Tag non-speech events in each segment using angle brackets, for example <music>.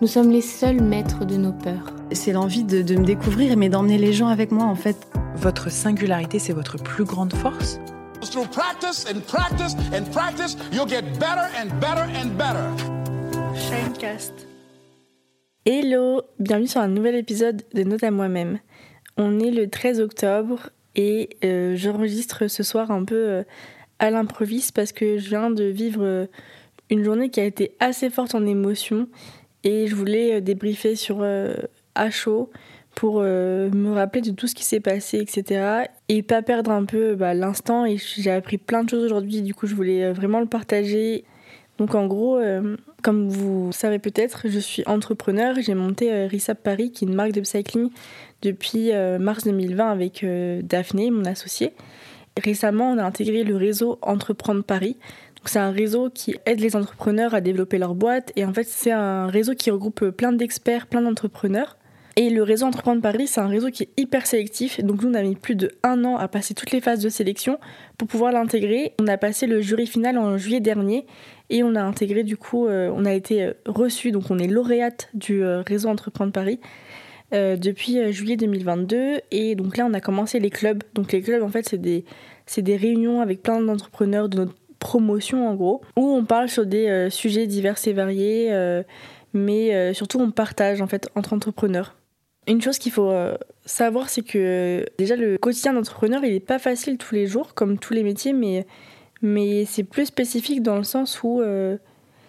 nous sommes les seuls maîtres de nos peurs. C'est l'envie de, de me découvrir, mais d'emmener les gens avec moi en fait. Votre singularité, c'est votre plus grande force? Through practice and practice and practice, you'll get better and better and better. Hello, bienvenue sur un nouvel épisode de Note à moi-même. On est le 13 octobre et euh, j'enregistre ce soir un peu euh, à l'improviste parce que je viens de vivre euh, une journée qui a été assez forte en émotions et je voulais euh, débriefer sur euh, à chaud pour euh, me rappeler de tout ce qui s'est passé, etc. Et pas perdre un peu bah, l'instant. Et j'ai appris plein de choses aujourd'hui, du coup je voulais euh, vraiment le partager. Donc en gros, euh, comme vous savez peut-être, je suis entrepreneur. J'ai monté euh, Risap Paris, qui est une marque de cycling, depuis euh, mars 2020 avec euh, Daphné, mon associé. Récemment, on a intégré le réseau Entreprendre Paris. C'est un réseau qui aide les entrepreneurs à développer leur boîte et en fait c'est un réseau qui regroupe plein d'experts, plein d'entrepreneurs. Et le réseau Entreprendre Paris, c'est un réseau qui est hyper sélectif. Donc nous, on a mis plus de un an à passer toutes les phases de sélection pour pouvoir l'intégrer. On a passé le jury final en juillet dernier et on a intégré du coup, euh, on a été euh, reçu, donc on est lauréate du euh, réseau Entreprendre Paris depuis juillet 2022. Et donc là, on a commencé les clubs. Donc les clubs, en fait, c'est des, des réunions avec plein d'entrepreneurs de notre promotion en gros, où on parle sur des euh, sujets divers et variés, euh, mais euh, surtout on partage en fait entre entrepreneurs. Une chose qu'il faut savoir, c'est que déjà le quotidien d'entrepreneur, il n'est pas facile tous les jours, comme tous les métiers, mais, mais c'est plus spécifique dans le sens où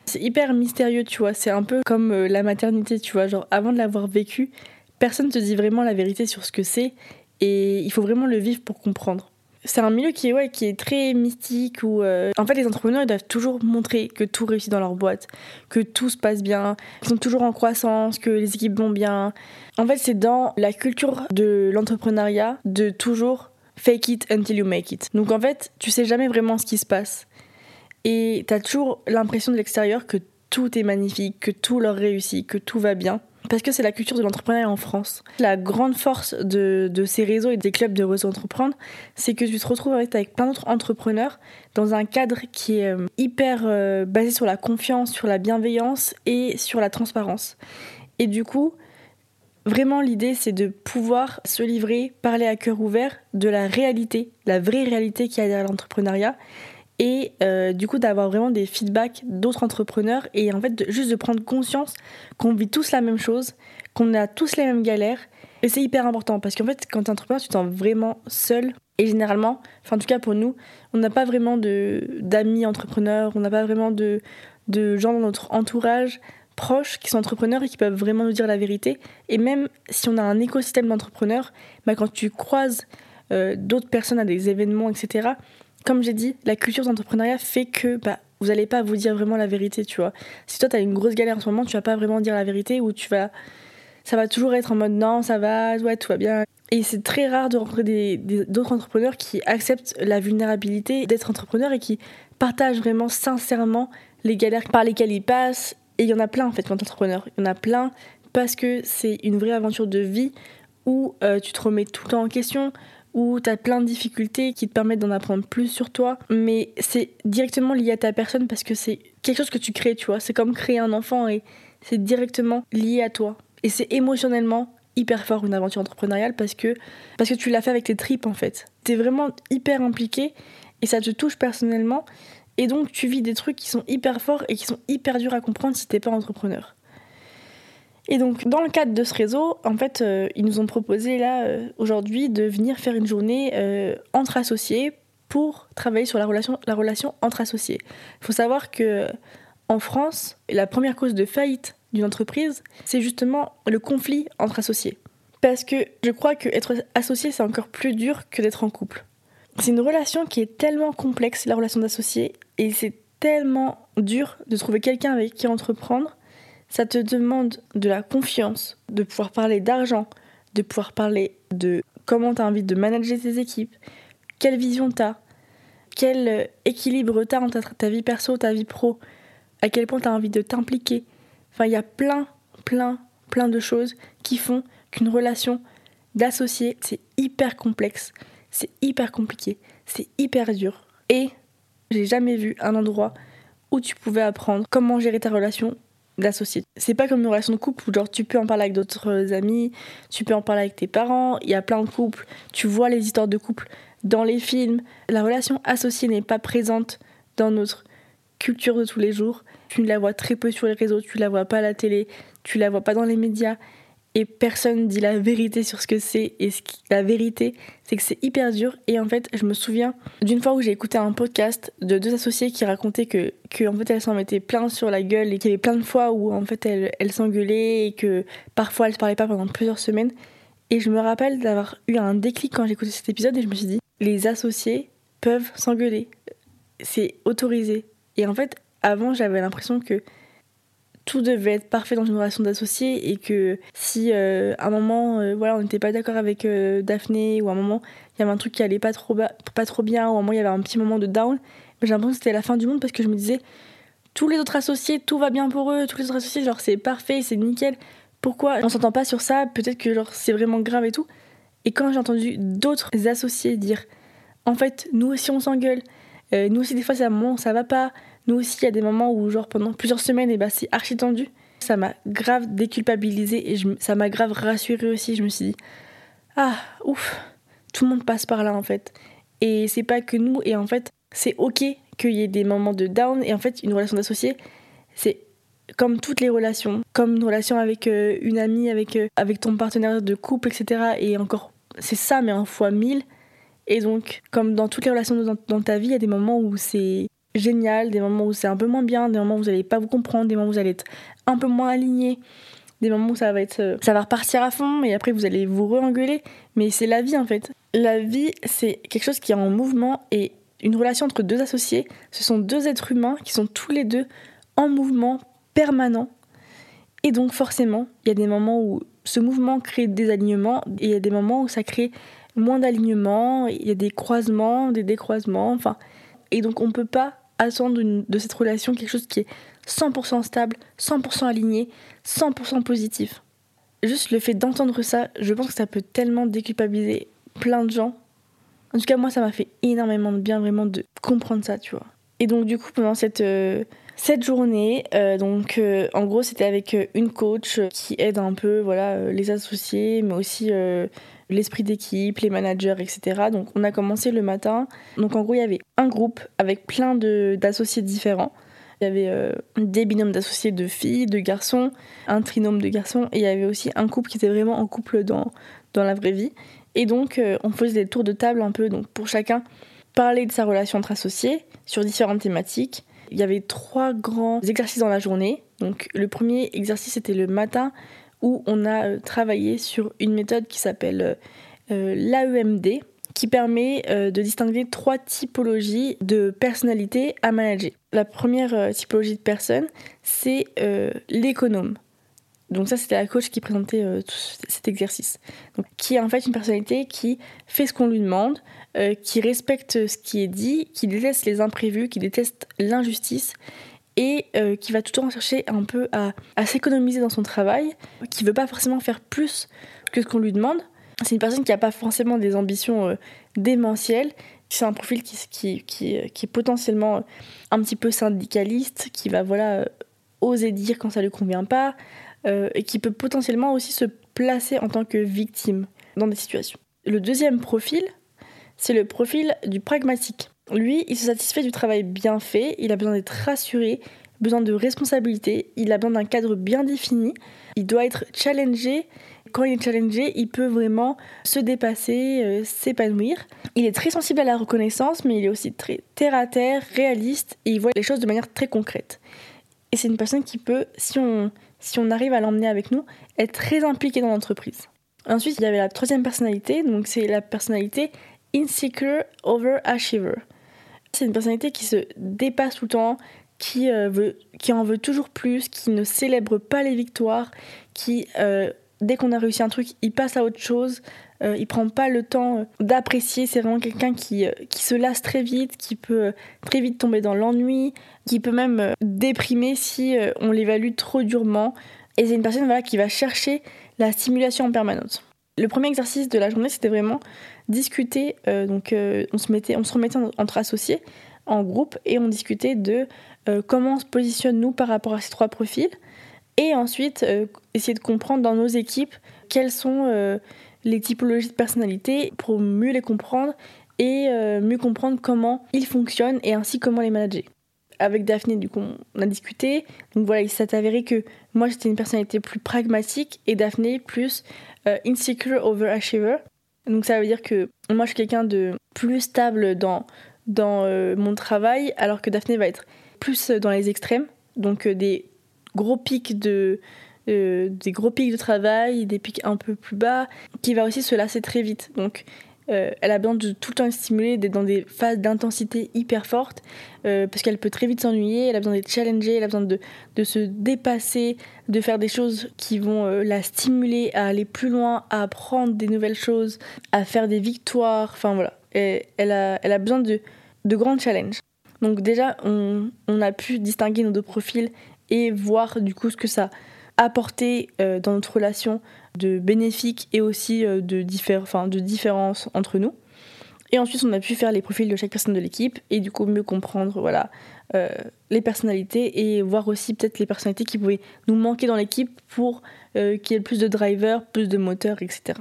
c'est hyper mystérieux, tu vois. C'est un peu comme la maternité, tu vois. Genre, avant de l'avoir vécu, personne ne te dit vraiment la vérité sur ce que c'est, et il faut vraiment le vivre pour comprendre. C'est un milieu qui est, ouais, qui est très mystique où euh, en fait les entrepreneurs ils doivent toujours montrer que tout réussit dans leur boîte, que tout se passe bien, qu'ils sont toujours en croissance, que les équipes vont bien. En fait c'est dans la culture de l'entrepreneuriat de toujours fake it until you make it. Donc en fait tu sais jamais vraiment ce qui se passe. Et t'as toujours l'impression de l'extérieur que tout est magnifique, que tout leur réussit, que tout va bien. Parce que c'est la culture de l'entrepreneuriat en France. La grande force de, ces réseaux et des clubs de réseau entreprendre, c'est que tu te retrouves avec, avec plein d'autres entrepreneurs dans un cadre qui est euh, hyper euh, basé sur la confiance, sur la bienveillance et sur la transparence. Et du coup, vraiment l'idée c'est de pouvoir se livrer, parler à cœur ouvert de la réalité, la vraie réalité qu'il y a derrière l'entrepreneuriat et euh, du coup d'avoir vraiment des feedbacks d'autres entrepreneurs et en fait juste de prendre conscience qu'on vit tous la même chose, qu'on a tous les mêmes galères. Et c'est hyper important parce qu'en fait quand t'es entrepreneur tu te sens vraiment seul. Et généralement, enfin en tout cas pour nous, on n'a pas vraiment d'amis entrepreneurs, on n'a pas vraiment de, de gens dans notre entourage proches qui sont entrepreneurs et qui peuvent vraiment nous dire la vérité. Et même si on a un écosystème d'entrepreneurs, bah, quand tu croises euh, d'autres personnes à des événements etc comme j'ai dit, la culture d'entrepreneuriat fait que bah, vous n'allez pas vous dire vraiment la vérité, tu vois. Si toi, tu as une grosse galère en ce moment, tu vas pas vraiment dire la vérité ou tu vas... Ça va toujours être en mode non, ça va, ouais, tout va bien. Et c'est très rare de rencontrer d'autres entrepreneurs qui acceptent la vulnérabilité d'être entrepreneur et qui partagent vraiment sincèrement les galères par lesquelles ils passent. Et il y en a plein en fait quand entrepreneur. Il y en a plein parce que c'est une vraie aventure de vie où euh, tu te remets tout le temps en question, où tu as plein de difficultés qui te permettent d'en apprendre plus sur toi, mais c'est directement lié à ta personne parce que c'est quelque chose que tu crées, tu vois. C'est comme créer un enfant et c'est directement lié à toi. Et c'est émotionnellement hyper fort une aventure entrepreneuriale parce que, parce que tu l'as fait avec tes tripes en fait. T'es vraiment hyper impliqué et ça te touche personnellement et donc tu vis des trucs qui sont hyper forts et qui sont hyper durs à comprendre si t'es pas entrepreneur. Et donc, dans le cadre de ce réseau, en fait, euh, ils nous ont proposé là, euh, aujourd'hui, de venir faire une journée euh, entre associés pour travailler sur la relation, la relation entre associés. Il faut savoir que en France, la première cause de faillite d'une entreprise, c'est justement le conflit entre associés. Parce que je crois qu'être associé, c'est encore plus dur que d'être en couple. C'est une relation qui est tellement complexe, la relation d'associé, et c'est tellement dur de trouver quelqu'un avec qui entreprendre Ça te demande de la confiance, de pouvoir parler d'argent, de pouvoir parler de comment tu as envie de manager tes équipes, quelle vision tu as, quel équilibre tu as entre ta vie perso, ta vie pro, à quel point tu as envie de t'impliquer. Enfin, il y a plein, plein, plein de choses qui font qu'une relation d'associé, c'est hyper complexe, c'est hyper compliqué, c'est hyper dur. Et j'ai jamais vu un endroit où tu pouvais apprendre comment gérer ta relation C'est pas comme une relation de couple où genre tu peux en parler avec d'autres amis, tu peux en parler avec tes parents, il y a plein de couples, tu vois les histoires de couple dans les films. La relation associée n'est pas présente dans notre culture de tous les jours. Tu la vois très peu sur les réseaux, tu la vois pas à la télé, tu la vois pas dans les médias et personne dit la vérité sur ce que c'est. Et la vérité c'est que c'est hyper dur. Et en fait je me souviens d'une fois où j'ai écouté un podcast de deux associés qui racontaient que, que fait elles s'en mettaient plein sur la gueule et qu'il y avait plein de fois où en fait elles, elles s'engueulaient et que parfois elles se parlaient pas pendant plusieurs semaines. Et je me rappelle d'avoir eu un déclic quand j'ai écouté cet épisode et je me suis dit les associés peuvent s'engueuler. C'est autorisé. Et en fait avant j'avais l'impression que tout devait être parfait dans une relation d'associé et que si euh, à un moment euh, voilà on n'était pas d'accord avec euh, Daphné ou à un moment il y avait un truc qui allait pas trop pas trop bien ou à un moment il y avait un petit moment de down j'ai l'impression que c'était la fin du monde parce que je me disais tous les autres associés tout va bien pour eux tous les autres associés genre c'est parfait c'est nickel. Pourquoi on s'entend pas sur ça? Peut-être que genre c'est vraiment grave et tout. Et quand j'ai entendu d'autres associés dire en fait nous aussi on s'engueule nous aussi des fois c'est un moment ça va pas nous aussi, il y a des moments où, genre, pendant plusieurs semaines, et bah, c'est archi tendu. Ça m'a grave déculpabilisé et ça m'a grave rassuré aussi. Je me suis dit, ah, ouf, tout le monde passe par là en fait. Et c'est pas que nous, et en fait, c'est ok qu'il y ait des moments de down. Et en fait, une relation d'associé, c'est comme toutes les relations, comme une relation avec euh, une amie, avec, euh, avec ton partenaire de couple, etc. Et encore, c'est ça, mais en fois mille. Et donc, comme dans toutes les relations dans ta vie, il y a des moments où c'est génial, des moments où c'est un peu moins bien, des moments où vous n'allez pas vous comprendre, des moments où vous allez être un peu moins aligné, des moments où ça va être euh, ça va repartir à fond et après vous allez vous re-engueuler, mais c'est la vie en fait. La vie, c'est quelque chose qui est en mouvement et une relation entre deux associés, ce sont deux êtres humains qui sont tous les deux en mouvement permanent. Et donc forcément, il y a des moments où ce mouvement crée des alignements et il y a des moments où ça crée moins d'alignements, il y a des croisements, des décroisements, enfin et donc on peut pas attendre de cette relation quelque chose qui est 100% stable, 100% aligné, 100% positif. Juste le fait d'entendre ça, je pense que ça peut tellement déculpabiliser plein de gens. En tout cas, moi, ça m'a fait énormément de bien vraiment de comprendre ça, tu vois. Et donc, du coup, pendant cette, euh, cette journée, euh, donc, euh, en gros, c'était avec une coach qui aide un peu voilà, les associés, mais aussi l'esprit d'équipe, les managers, etc. Donc on a commencé le matin. Donc en gros, il y avait un groupe avec plein d'associés différents. Il y avait euh, des binômes d'associés de filles, de garçons, un trinôme de garçons, et il y avait aussi un couple qui était vraiment en couple dans, dans la vraie vie. Et donc euh, on faisait des tours de table un peu donc pour chacun parler de sa relation entre associés sur différentes thématiques. Il y avait trois grands exercices dans la journée. Donc le premier exercice était le matin où on a euh, travaillé sur une méthode qui s'appelle euh, euh, l'AEMD, qui permet de distinguer trois typologies de personnalités à manager. La première typologie de personne, c'est l'économe. Donc ça, c'était la coach qui présentait cet exercice. qui est en fait une personnalité qui fait ce qu'on lui demande, qui respecte ce qui est dit, qui déteste les imprévus, qui déteste l'injustice et euh, qui va tout le temps chercher un peu à, s'économiser dans son travail, qui veut pas forcément faire plus que ce qu'on lui demande. C'est une personne qui n'a pas forcément des ambitions euh, démentielles, c'est un profil qui, qui, est potentiellement un petit peu syndicaliste, qui va voilà oser dire quand ça lui convient pas, euh, et qui peut potentiellement aussi se placer en tant que victime dans des situations. Le deuxième profil, c'est le profil du pragmatique. Lui, il se satisfait du travail bien fait, il a besoin d'être rassuré, besoin de responsabilité, il a besoin d'un cadre bien défini, il doit être challengé. Quand il est challengé, il peut vraiment se dépasser, euh, s'épanouir. Il est très sensible à la reconnaissance, mais il est aussi très terre à terre, réaliste, et il voit les choses de manière très concrète. Et c'est une personne qui peut, si on, si on arrive à l'emmener avec nous, être très impliquée dans l'entreprise. Ensuite, il y avait la troisième personnalité, donc c'est la personnalité insecure overachiever. C'est une personnalité qui se dépasse tout le temps, qui, euh, qui en veut toujours plus, qui ne célèbre pas les victoires, qui, euh, dès qu'on a réussi un truc, il passe à autre chose, euh, il prend pas le temps d'apprécier. C'est vraiment quelqu'un qui, qui se lasse très vite, qui peut très vite tomber dans l'ennui, qui peut même déprimer si on l'évalue trop durement. Et c'est une personne voilà, qui va chercher la stimulation en permanence. Le premier exercice de la journée, c'était vraiment discuter. donc, on, se mettait, on se remettait entre associés en groupe et on discutait de euh, comment on se positionne nous par rapport à ces trois profils et ensuite euh, essayer de comprendre dans nos équipes quelles sont euh, les typologies de personnalité pour mieux les comprendre et mieux comprendre comment ils fonctionnent et ainsi comment les manager. Avec Daphné, du coup, on a discuté. Donc voilà, il s'est avéré que moi j'étais une personnalité plus pragmatique et Daphné plus insecure overachiever. Donc ça veut dire que moi je suis quelqu'un de plus stable dans euh, mon travail, alors que Daphné va être plus dans les extrêmes, donc euh, des gros pics de euh, des gros pics de travail, des pics un peu plus bas, qui va aussi se lasser très vite. Donc elle a besoin de tout le temps être stimulée, d'être dans des phases d'intensité hyper fortes, parce qu'elle peut très vite s'ennuyer, elle a besoin d'être challengée, elle a besoin de, de, se dépasser, de faire des choses qui vont la stimuler à aller plus loin, à apprendre des nouvelles choses, à faire des victoires, enfin voilà. Elle, a, elle a besoin de, de grands challenges. Donc déjà, on, on, a pu distinguer nos deux profils et voir du coup ce que ça a apporté euh, dans notre relation de bénéfique et aussi euh, de, enfin, de différence entre nous. Et ensuite, on a pu faire les profils de chaque personne de l'équipe et du coup mieux comprendre voilà, euh, les personnalités et voir aussi peut-être les personnalités qui pouvaient nous manquer dans l'équipe pour qu'il y ait plus de drivers, plus de moteurs, etc.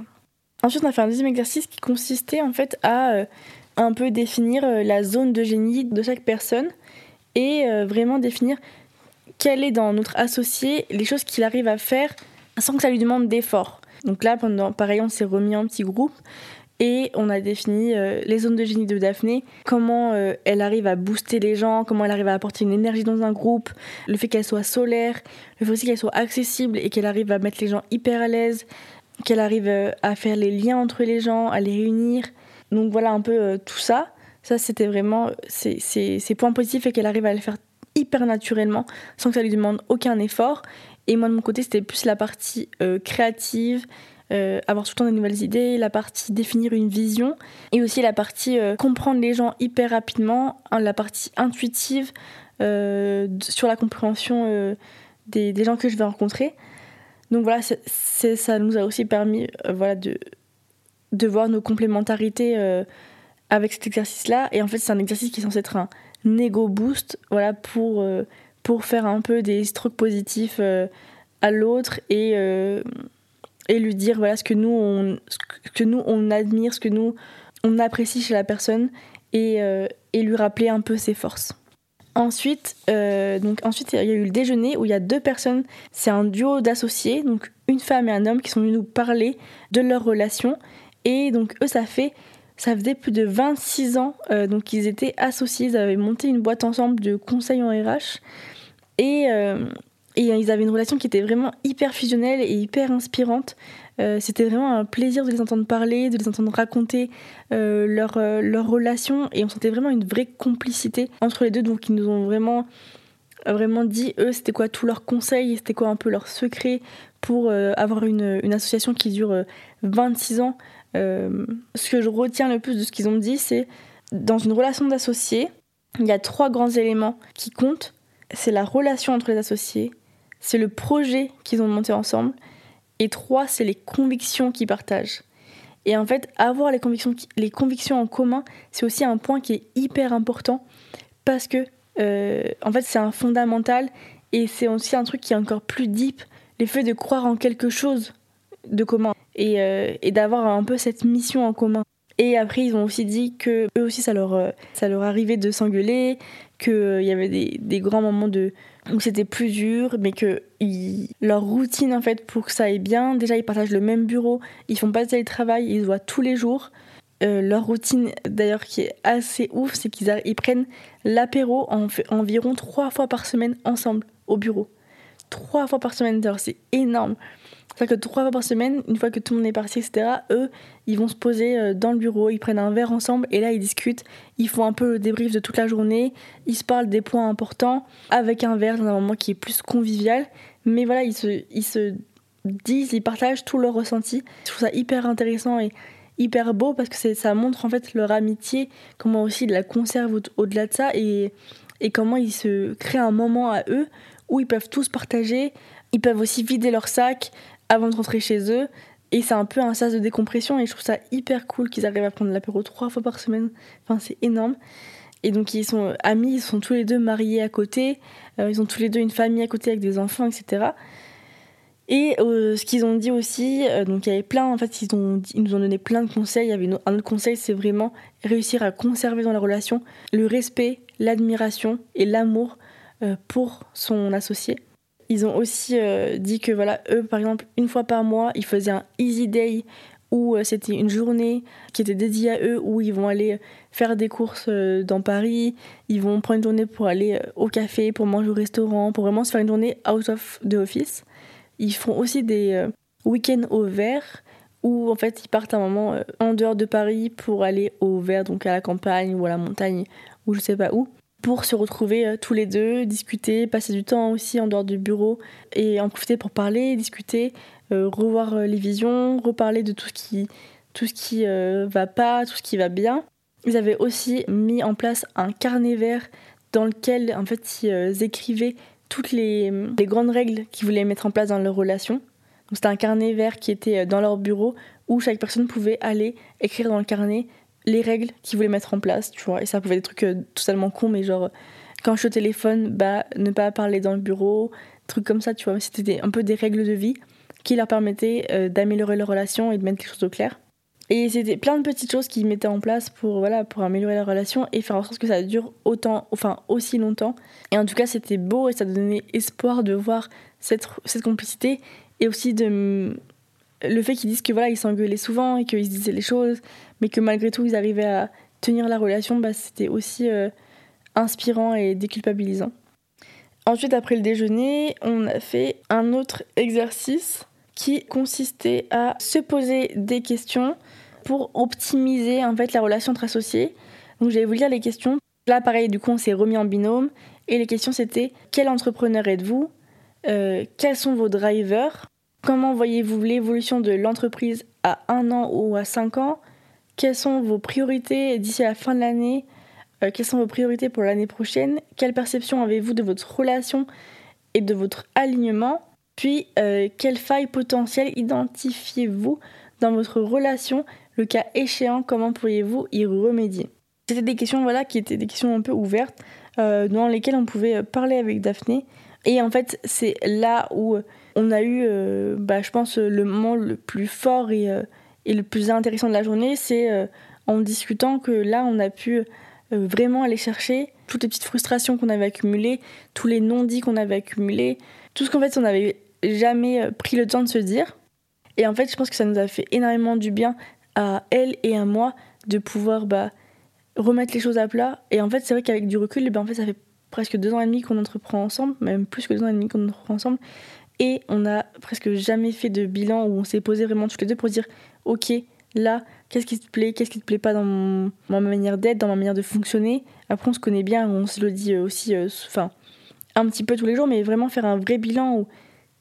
Ensuite, on a fait un deuxième exercice qui consistait en fait à un peu définir euh, la zone de génie de chaque personne et euh, vraiment définir quelle est dans notre associé les choses qu'il arrive à faire sans que ça lui demande d'effort. Donc là, pendant, pareil, on s'est remis en petit groupe et on a défini euh, les zones de génie de Daphné, comment elle arrive à booster les gens, comment elle arrive à apporter une énergie dans un groupe, le fait qu'elle soit solaire, le fait aussi qu'elle soit accessible et qu'elle arrive à mettre les gens hyper à l'aise, qu'elle arrive à faire les liens entre les gens, à les réunir, donc voilà un peu euh, tout ça. Ça, c'était vraiment ses points positifs et qu'elle arrive à le faire hyper naturellement sans que ça lui demande aucun effort. Et moi, de mon côté, c'était plus la partie euh, créative, euh, avoir tout le temps des nouvelles idées, la partie définir une vision et aussi la partie comprendre les gens hyper rapidement, hein, la partie intuitive sur la compréhension des, gens que je vais rencontrer. Donc voilà, ça nous a aussi permis voilà, de, de voir nos complémentarités euh, avec cet exercice-là. Et en fait, c'est un exercice qui est censé être un ego boost, voilà, pour, euh, pour faire un peu des strokes positifs euh, à l'autre et, et lui dire voilà ce que nous on, ce que nous on admire, ce que nous on apprécie chez la personne et, et lui rappeler un peu ses forces. Ensuite, donc ensuite, il y a eu le déjeuner où il y a deux personnes. C'est un duo d'associés, donc une femme et un homme qui sont venus nous parler de leur relation et donc eux, ça fait ça faisait plus de 26 ans euh, donc qu'ils étaient associés, ils avaient monté une boîte ensemble de conseils en RH et, euh, et ils avaient une relation qui était vraiment hyper fusionnelle et hyper inspirante. Euh, c'était vraiment un plaisir de les entendre parler, de les entendre raconter leur, leur relation et on sentait vraiment une vraie complicité entre les deux donc ils nous ont vraiment vraiment dit eux c'était quoi tous leurs conseils, c'était quoi un peu leur secret pour avoir une, une, association qui dure 26 ans. Euh, ce que je retiens le plus de ce qu'ils ont dit, c'est dans une relation d'associés, il y a trois grands éléments qui comptent. C'est la relation entre les associés, c'est le projet qu'ils ont monté ensemble, et trois, c'est les convictions qu'ils partagent. Et en fait, avoir les convictions, les convictions en commun, c'est aussi un point qui est hyper important parce que, euh, en fait, c'est un fondamental et c'est aussi un truc qui est encore plus deep, le fait de croire en quelque chose de commun. Euh, et, d'avoir un peu cette mission en commun. Et après, ils ont aussi dit que eux aussi, ça leur, euh, ça leur arrivait de s'engueuler, qu'il euh, y avait des, grands moments de, où c'était plus dur, mais que leur routine, en fait, pour que ça aille bien, déjà, ils partagent le même bureau, ils font pas de télétravail, ils se voient tous les jours. leur routine, d'ailleurs, qui est assez ouf, c'est qu'ils ils prennent l'apéro en, environ trois fois par semaine ensemble au bureau. Trois fois par semaine, c'est énorme. C'est-à-dire que trois fois par semaine, une fois que tout le monde est parti, etc., eux, ils vont se poser euh, dans le bureau, ils prennent un verre ensemble et là, ils discutent. Ils font un peu le débrief de toute la journée. Ils se parlent des points importants avec un verre dans un moment qui est plus convivial. Mais voilà, ils se, ils se disent, ils partagent tout leur ressenti. Je trouve ça hyper intéressant et hyper beau parce que ça montre en fait leur amitié, comment aussi ils la conservent au-delà de ça et comment ils se créent un moment à eux où ils peuvent tous partager. Ils peuvent aussi vider leur sac, avant de rentrer chez eux. Et c'est un peu un sas de décompression et je trouve ça hyper cool qu'ils arrivent à prendre l'apéro trois fois par semaine. Enfin, c'est énorme. Et donc ils sont amis, ils sont tous les deux mariés à côté, euh, ils ont tous les deux une famille à côté avec des enfants, etc. Et euh, ce qu'ils ont dit aussi, euh, donc il y avait plein, en fait, ils, nous ont donné plein de conseils. Il y avait un autre conseil, c'est vraiment réussir à conserver dans la relation le respect, l'admiration et l'amour pour son associé. Ils ont aussi euh, dit que voilà, eux par exemple, une fois par mois, ils faisaient un easy day où euh, c'était une journée qui était dédiée à eux, où ils vont aller faire des courses euh, dans Paris, ils vont prendre une journée pour aller au café, pour manger au restaurant, pour vraiment se faire une journée out of the office. Ils font aussi des week-ends au vert où en fait ils partent un moment en dehors de Paris pour aller au vert, donc à la campagne ou à la montagne ou je sais pas où pour se retrouver euh, tous les deux, discuter, passer du temps aussi en dehors du bureau et en profiter pour parler, discuter, euh, revoir euh, les visions, reparler de tout ce qui, tout ce qui va pas, tout ce qui va bien. Ils avaient aussi mis en place un carnet vert dans lequel en fait ils écrivaient toutes les, les grandes règles qu'ils voulaient mettre en place dans leur relation. C'était un carnet vert qui était dans leur bureau où chaque personne pouvait aller écrire dans le carnet les règles qu'ils voulaient mettre en place, tu vois. Et ça pouvait être des trucs euh, totalement cons, mais genre, quand je suis au téléphone, bah, ne pas parler dans le bureau, trucs comme ça, tu vois. C'était un peu des règles de vie qui leur permettaient euh, d'améliorer leur relation et de mettre les choses au clair. Et c'était plein de petites choses qu'ils mettaient en place pour, voilà, pour améliorer la relation et faire en sorte que ça dure autant, enfin aussi longtemps. Et en tout cas, c'était beau et ça donnait espoir de voir cette, cette complicité et aussi de le fait qu'ils disent que voilà, ils s'engueulaient souvent et qu'ils se disaient les choses, mais que malgré tout, ils arrivaient à tenir la relation, bah, c'était aussi euh, inspirant et déculpabilisant. Ensuite, après le déjeuner, on a fait un autre exercice qui consistait à se poser des questions pour optimiser en fait la relation entre associés. Donc, je vais vous lire les questions. Là, pareil, du coup, on s'est remis en binôme et les questions c'était quel entrepreneur êtes-vous? Euh, Quels sont vos drivers? Comment voyez-vous l'évolution de l'entreprise à un an ou à cinq ans? Quelles sont vos priorités d'ici la fin de l'année? Euh, Quelles sont vos priorités pour l'année prochaine? Quelle perception avez-vous de votre relation et de votre alignement? Puis, euh, quelles failles potentielles identifiez-vous dans votre relation? Le cas échéant, comment pourriez-vous y remédier? C'était des questions voilà, qui étaient des questions un peu ouvertes, euh, dans lesquelles on pouvait parler avec Daphné. Et en fait, c'est là où on a eu, euh, bah, je pense, le moment le plus fort et, euh, le plus intéressant de la journée, c'est euh, en discutant que là, on a pu vraiment aller chercher toutes les petites frustrations qu'on avait accumulées, tous les non-dits qu'on avait accumulés, tout ce qu'en fait on n'avait jamais pris le temps de se dire. Et en fait, je pense que ça nous a fait énormément du bien à elle et à moi de pouvoir bah, remettre les choses à plat. Et en fait, c'est vrai qu'avec du recul, ben, en fait, ça fait presque deux ans et demi qu'on entreprend ensemble, même plus que deux ans et demi qu'on entreprend ensemble. Et on n'a presque jamais fait de bilan où on s'est posé vraiment tous les deux pour dire ok, là, qu'est-ce qui te plaît, qu'est-ce qui te plaît pas dans ma manière d'être, dans ma manière de fonctionner. Après, on se connaît bien, on se le dit euh, aussi, euh, enfin, un petit peu tous les jours, mais vraiment faire un vrai bilan où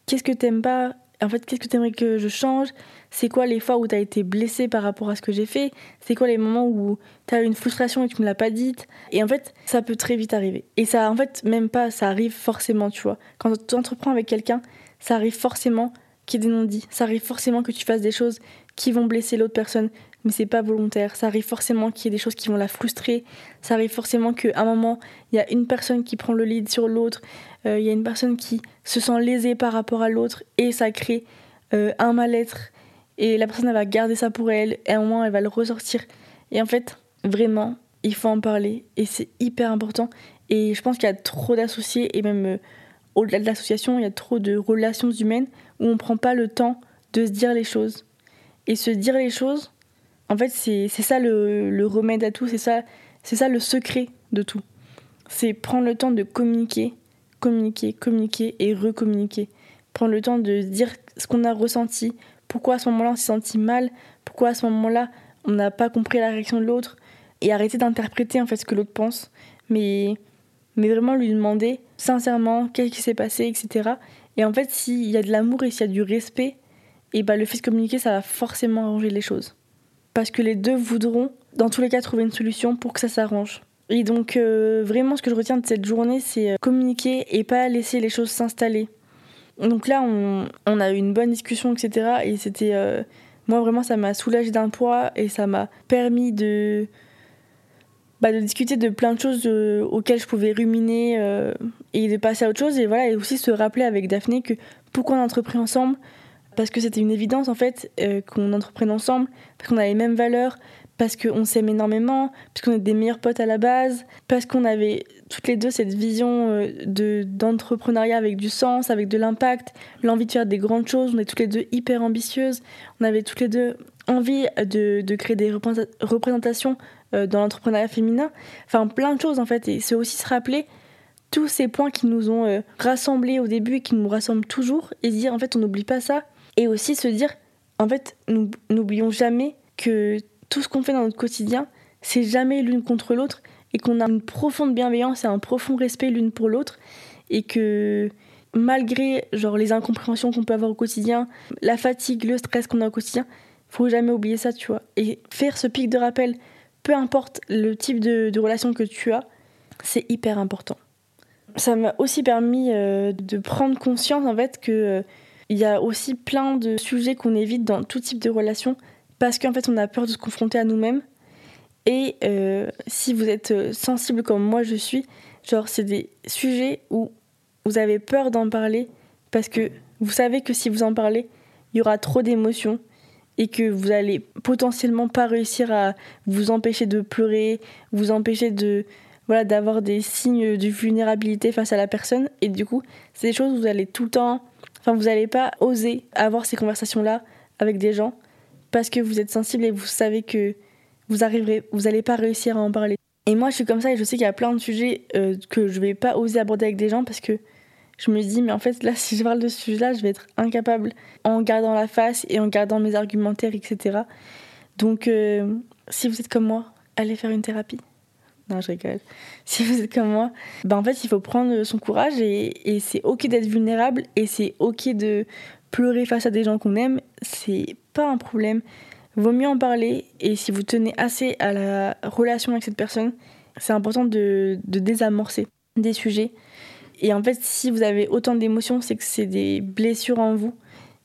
qu'est-ce que t'aimes pas, en fait, qu'est-ce que t'aimerais que je change? C'est quoi les fois où t'as été blessé par rapport à ce que j'ai fait? C'est quoi les moments où t'as eu une frustration et tu me l'as pas dite? Et en fait, ça peut très vite arriver. Et ça, en fait, même pas, ça arrive forcément, tu vois. Quand tu entreprends avec quelqu'un, ça arrive forcément qu'il y ait des non-dits. Ça arrive forcément que tu fasses des choses qui vont blesser l'autre personne, mais c'est pas volontaire. Ça arrive forcément qu'il y ait des choses qui vont la frustrer. Ça arrive forcément qu'à un moment, il y a une personne qui prend le lead sur l'autre. Euh, il y a une personne qui se sent lésée par rapport à l'autre et ça crée euh, un mal-être. Et la personne, elle va garder ça pour elle et à un moment, elle va le ressortir. Et en fait, vraiment, il faut en parler et c'est hyper important. Et je pense qu'il y a trop d'associés et même. Euh, au-delà de l'association, il y a trop de relations humaines où on ne prend pas le temps de se dire les choses. Et se dire les choses, en fait, c'est ça le, remède à tout, c'est ça, ça le secret de tout. C'est prendre le temps de communiquer, communiquer, communiquer et recommuniquer. Prendre le temps de dire ce qu'on a ressenti, pourquoi à ce moment-là on s'est senti mal, pourquoi à ce moment-là on n'a pas compris la réaction de l'autre, et arrêter d'interpréter en fait ce que l'autre pense, mais, mais vraiment lui demander sincèrement qu'est-ce qui s'est passé, etc. Et en fait, s'il y a de l'amour et s'il y a du respect, et bah, le fait de communiquer, ça va forcément arranger les choses. Parce que les deux voudront, dans tous les cas, trouver une solution pour que ça s'arrange. Et donc, euh, vraiment, ce que je retiens de cette journée, c'est euh, communiquer et pas laisser les choses s'installer. Donc là, on, a eu une bonne discussion, etc. Et c'était. Euh, moi, vraiment, ça m'a soulagé d'un poids et ça m'a permis de. Bah, de discuter de plein de choses auxquelles je pouvais ruminer et de passer à autre chose. Et voilà, et aussi se rappeler avec Daphné que pourquoi on a entrepris ensemble, parce que c'était une évidence en fait qu'on entreprenne ensemble, parce qu'on a les mêmes valeurs, parce qu'on s'aime énormément, parce qu'on est des meilleurs potes à la base, parce qu'on avait toutes les deux cette vision euh, de, d'entrepreneuriat avec du sens, avec de l'impact, l'envie de faire des grandes choses. On est toutes les deux hyper ambitieuses. On avait toutes les deux envie de, de créer des représentations euh, dans l'entrepreneuriat féminin. Enfin, plein de choses en fait. Et c'est aussi se rappeler tous ces points qui nous ont euh, rassemblés au début et qui nous rassemblent toujours et dire en fait on n'oublie pas ça. Et aussi se dire en fait n'oublions jamais que tout ce qu'on fait dans notre quotidien, c'est jamais l'une contre l'autre et qu'on a une profonde bienveillance et un profond respect l'une pour l'autre et que malgré genre les incompréhensions qu'on peut avoir au quotidien, la fatigue, le stress qu'on a au quotidien, faut jamais oublier ça, tu vois. Et faire ce pic de rappel, peu importe le type de, relation que tu as, c'est hyper important. Ça m'a aussi permis euh, de prendre conscience en fait que euh, il y a aussi plein de sujets qu'on évite dans tout type de relation parce qu'en fait on a peur de se confronter à nous-mêmes. Et euh, si vous êtes sensible comme moi je suis, genre c'est des sujets où vous avez peur d'en parler parce que vous savez que si vous en parlez, il y aura trop d'émotions et que vous allez potentiellement pas réussir à vous empêcher de pleurer, vous empêcher de voilà d'avoir des signes de vulnérabilité face à la personne et du coup, c'est des choses où vous allez tout le temps enfin vous n'allez pas oser avoir ces conversations là avec des gens parce que vous êtes sensible et vous savez que vous arriverez, vous n'allez pas réussir à en parler. Et moi, je suis comme ça et je sais qu'il y a plein de sujets euh, que je vais pas oser aborder avec des gens parce que je me dis, mais en fait, là, <laughs> si je parle de ce sujet-là, je vais être incapable en gardant la face et en gardant mes argumentaires, etc. Donc, euh, si vous êtes comme moi, allez faire une thérapie. Non, je rigole. <laughs> Si vous êtes comme moi, ben en fait, il faut prendre son courage et, et c'est ok d'être vulnérable et c'est ok de pleurer face à des gens qu'on aime. C'est pas un problème. Vaut mieux en parler et si vous tenez assez à la relation avec cette personne, c'est important de, désamorcer des sujets. Et en fait, si vous avez autant d'émotions, c'est que c'est des blessures en vous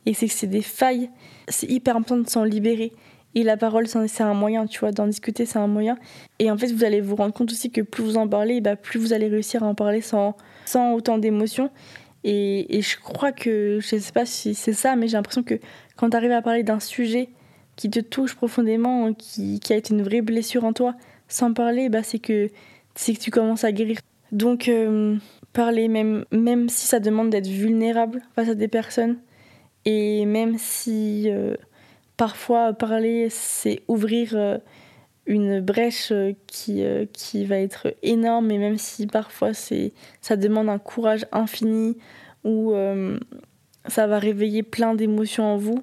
et c'est que c'est des failles. C'est hyper important de s'en libérer. Et la parole, c'est un moyen, tu vois, d'en discuter, c'est un moyen. Et en fait, vous allez vous rendre compte aussi que plus vous en parlez, bah, plus vous allez réussir à en parler sans, sans autant d'émotions. Et, je crois que, je sais pas si c'est ça, mais j'ai l'impression que quand tu arrives à parler d'un sujet qui te touche profondément, qui, qui, a été une vraie blessure en toi, sans parler, bah, c'est que, que tu commences à guérir. Donc, euh, parler, même, même si ça demande d'être vulnérable face à des personnes, et même si euh, parfois parler, c'est ouvrir euh, une brèche qui, qui va être énorme, et même si parfois c'est, ça demande un courage infini, ou ça va réveiller plein d'émotions en vous,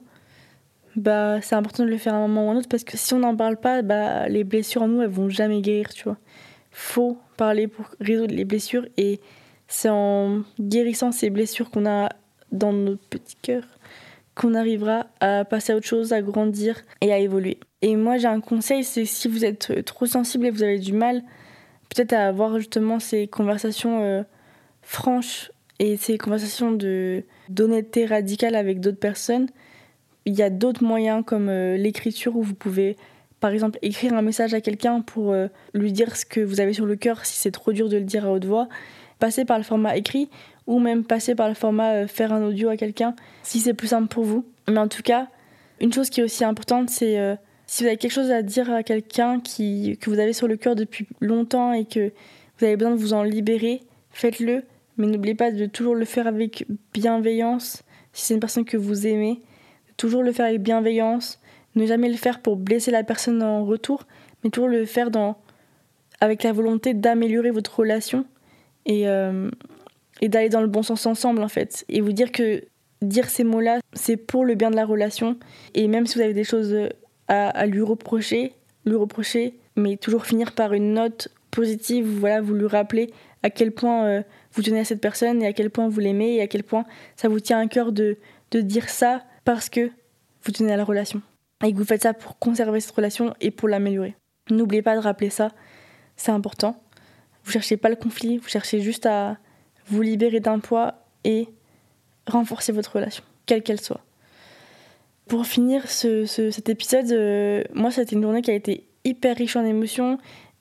bah c'est important de le faire à un moment ou à un autre. Parce que si on n'en parle pas, bah les blessures en nous elles vont jamais guérir, tu. Faut parler pour résoudre les blessures et c'est en guérissant ces blessures qu'on a dans notre petit cœur qu'on arrivera à passer à autre chose, à grandir et à évoluer. Et moi j'ai un conseil, c'est si vous êtes trop sensible et vous avez du mal, peut-être à avoir justement ces conversations euh, franches et ces conversations de d'honnêteté radicale avec d'autres personnes il y a d'autres moyens comme euh, l'écriture où vous pouvez par exemple écrire un message à quelqu'un pour euh, lui dire ce que vous avez sur le cœur si c'est trop dur de le dire à haute voix, passer par le format écrit ou même passer par le format euh, faire un audio à quelqu'un si c'est plus simple pour vous. Mais en tout cas, une chose qui est aussi importante, c'est si vous avez quelque chose à dire à quelqu'un que vous avez sur le cœur depuis longtemps et que vous avez besoin de vous en libérer, faites-le, mais n'oubliez pas de toujours le faire avec bienveillance. Si c'est une personne que vous aimez toujours le faire avec bienveillance, ne jamais le faire pour blesser la personne en retour, mais toujours le faire dans, avec la volonté d'améliorer votre relation et, euh, et d'aller dans le bon sens ensemble en fait. Et vous dire que dire ces mots-là, c'est pour le bien de la relation. Et même si vous avez des choses à, à lui reprocher, lui reprocher, mais toujours finir par une note positive, voilà, vous lui rappelez à quel point euh, vous tenez à cette personne et à quel point vous l'aimez et à quel point ça vous tient à cœur de, de dire ça parce que vous tenez à la relation. Et que vous faites ça pour conserver cette relation et pour l'améliorer. N'oubliez pas de rappeler ça, c'est important. Vous cherchez pas le conflit, vous cherchez juste à vous libérer d'un poids et renforcer votre relation, quelle qu'elle soit. Pour finir ce, cet épisode, euh, moi, c'était une journée qui a été hyper riche en émotions,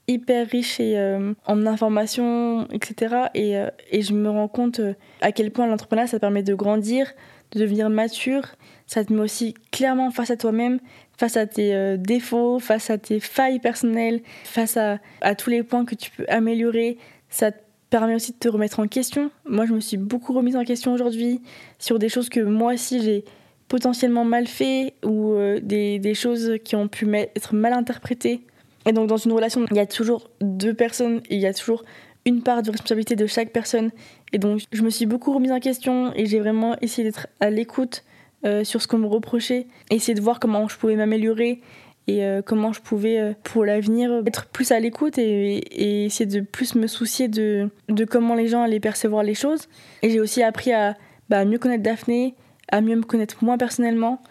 hyper riche euh, en informations, etc. Et, euh, et, je me rends compte à quel point l'entrepreneuriat, ça permet de grandir, de devenir mature. Ça te met aussi clairement face à toi-même, face à tes défauts, face à tes failles personnelles, face à, à, tous les points que tu peux améliorer. Ça te permet aussi de te remettre en question. Moi, je me suis beaucoup remise en question aujourd'hui sur des choses que moi aussi j'ai potentiellement mal fait ou euh, des, des, choses qui ont pu être mal interprétées. Et donc dans une relation, il y a toujours deux personnes et il y a toujours une part de responsabilité de chaque personne. Et donc je me suis beaucoup remise en question et j'ai vraiment essayé d'être à l'écoute euh, sur ce qu'on me reprochait, essayer de voir comment je pouvais m'améliorer et euh, comment je pouvais pour l'avenir être plus à l'écoute et, essayer de plus me soucier de, de comment les gens allaient percevoir les choses. Et j'ai aussi appris à bah, mieux connaître Daphné, à mieux me connaître moi personnellement,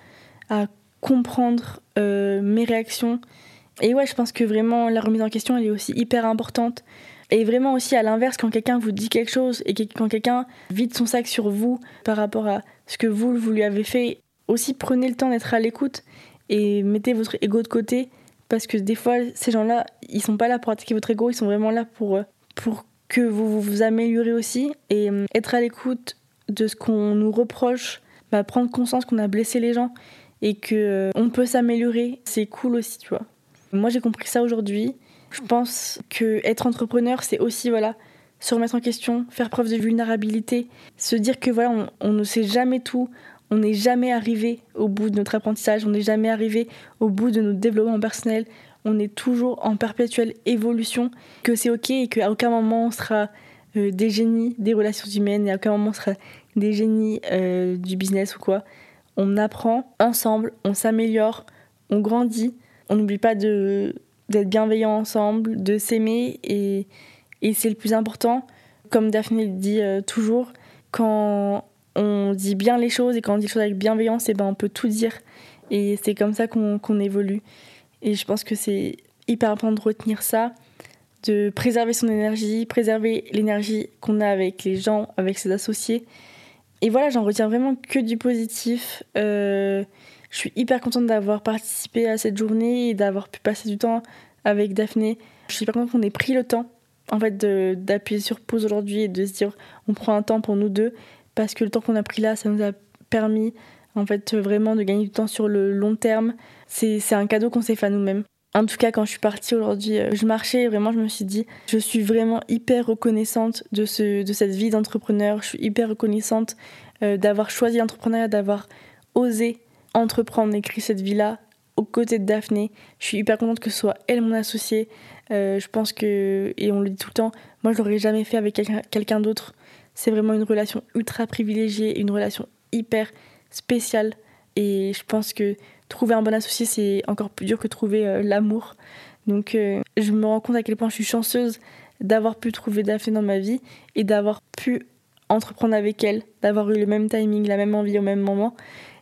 à comprendre euh, mes réactions. Et ouais, je pense que vraiment la remise en question, elle est aussi hyper importante. Et vraiment aussi à l'inverse, quand quelqu'un vous dit quelque chose et quand quelqu'un vide son sac sur vous par rapport à ce que vous, vous lui avez fait, aussi prenez le temps d'être à l'écoute et mettez votre ego de côté parce que des fois, ces gens-là, ils sont pas là pour attaquer votre ego, ils sont vraiment là pour, euh, pour que vous vous améliorez aussi et euh, être à l'écoute de ce qu'on nous reproche, bah, prendre conscience qu'on a blessé les gens et que euh, on peut s'améliorer, c'est cool aussi, tu vois. Moi, j'ai compris ça aujourd'hui. Je pense que être entrepreneur, c'est aussi voilà, se remettre en question, faire preuve de vulnérabilité, se dire que voilà, on, ne sait jamais tout, on n'est jamais arrivé au bout de notre apprentissage, on n'est jamais arrivé au bout de notre développement personnel, on est toujours en perpétuelle évolution, que c'est ok et qu'à aucun moment on sera euh, des génies des relations humaines et à aucun moment on sera des génies euh, du business ou quoi. On apprend ensemble, on s'améliore, on grandit. On n'oublie pas d'être bienveillant ensemble, de s'aimer et, et c'est le plus important. Comme Daphné le dit euh, toujours, quand on dit bien les choses et quand on dit les choses avec bienveillance, et eh ben on peut tout dire. Et c'est comme ça qu'on, qu'on évolue. Et je pense que c'est hyper important de retenir ça, de préserver son énergie, préserver l'énergie qu'on a avec les gens, avec ses associés et voilà, j'en retiens vraiment que du positif. Euh, je suis hyper contente d'avoir participé à cette journée et d'avoir pu passer du temps avec Daphné. Je suis hyper contente qu'on ait pris le temps en fait d'appuyer sur pause aujourd'hui et de se dire on prend un temps pour nous deux parce que le temps qu'on a pris là, ça nous a permis en fait vraiment de gagner du temps sur le long terme. C'est un cadeau qu'on s'est fait à nous-mêmes. En tout cas, quand je suis partie aujourd'hui, euh, je marchais et vraiment, je me suis dit, je suis vraiment hyper reconnaissante de, de cette vie d'entrepreneur. Je suis hyper reconnaissante euh, d'avoir choisi l'entrepreneuriat, d'avoir osé entreprendre et créer cette vie-là aux de Daphné. Je suis hyper contente que ce soit elle mon associée. Euh, je pense que, et on le dit tout le temps, moi je l'aurais jamais fait avec quelqu'un d'autre. C'est vraiment une relation ultra privilégiée, une relation hyper spéciale. Et je pense que trouver un bon associé, c'est encore plus dur que trouver euh, l'amour. Donc euh, je me rends compte à quel point je suis chanceuse d'avoir pu trouver Daphné dans ma vie et d'avoir pu entreprendre avec elle, d'avoir eu le même timing, la même envie au même moment.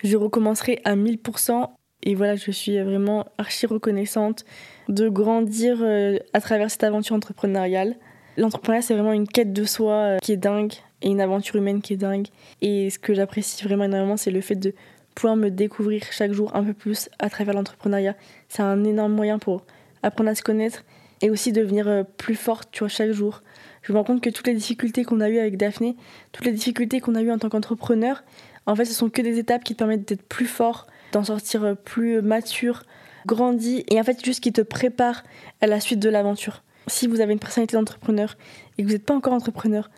Je recommencerai à 1000% et voilà, je suis vraiment archi reconnaissante de grandir euh, à travers cette aventure entrepreneuriale. L'entrepreneuriat, c'est vraiment une quête de soi qui est dingue et une aventure humaine qui est dingue. Et ce que j'apprécie vraiment énormément, c'est le fait de pouvoir me découvrir chaque jour un peu plus à travers l'entrepreneuriat. C'est un énorme moyen pour apprendre à se connaître et aussi devenir euh, plus forte, tu vois, chaque jour. Je me rends compte que toutes les difficultés qu'on a eues avec Daphné, toutes les difficultés qu'on a eues en tant qu'entrepreneur, en fait, ce sont que des étapes qui te permettent d'être plus fort, d'en sortir euh, plus mature, grandi, et en fait, juste qui te préparent à la suite de l'aventure. Si vous avez une personnalité d'entrepreneur et que vous n'êtes pas encore entrepreneur,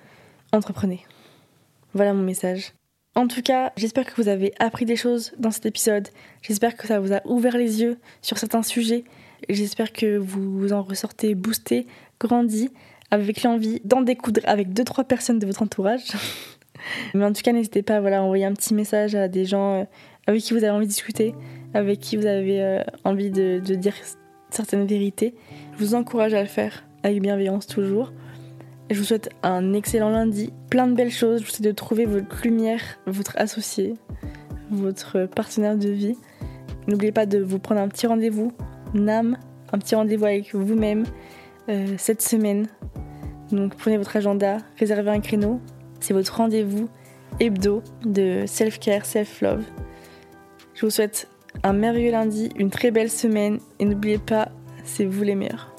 entreprenez. Voilà mon message. En tout cas, j'espère que vous avez appris des choses dans cet épisode. J'espère que ça vous a ouvert les yeux sur certains sujets. J'espère que vous en ressortez boosté, grandi, avec l'envie d'en découdre avec deux trois personnes de votre entourage. <laughs> Mais en tout cas, n'hésitez pas voilà, à envoyer un petit message à des gens euh, avec qui vous avez envie de discuter, avec qui vous avez euh, envie de, dire certaines vérités. Je vous encourage à le faire avec bienveillance toujours. Et je vous souhaite un excellent lundi, plein de belles choses. Je vous souhaite de trouver votre lumière, votre associé, votre partenaire de vie. N'oubliez pas de vous prendre un petit rendez-vous, NAM, un petit rendez-vous avec vous-même euh, cette semaine. Donc prenez votre agenda, réservez un créneau. C'est votre rendez-vous hebdo de self-care, self-love. Je vous souhaite un merveilleux lundi, une très belle semaine et n'oubliez pas, c'est vous les meilleurs.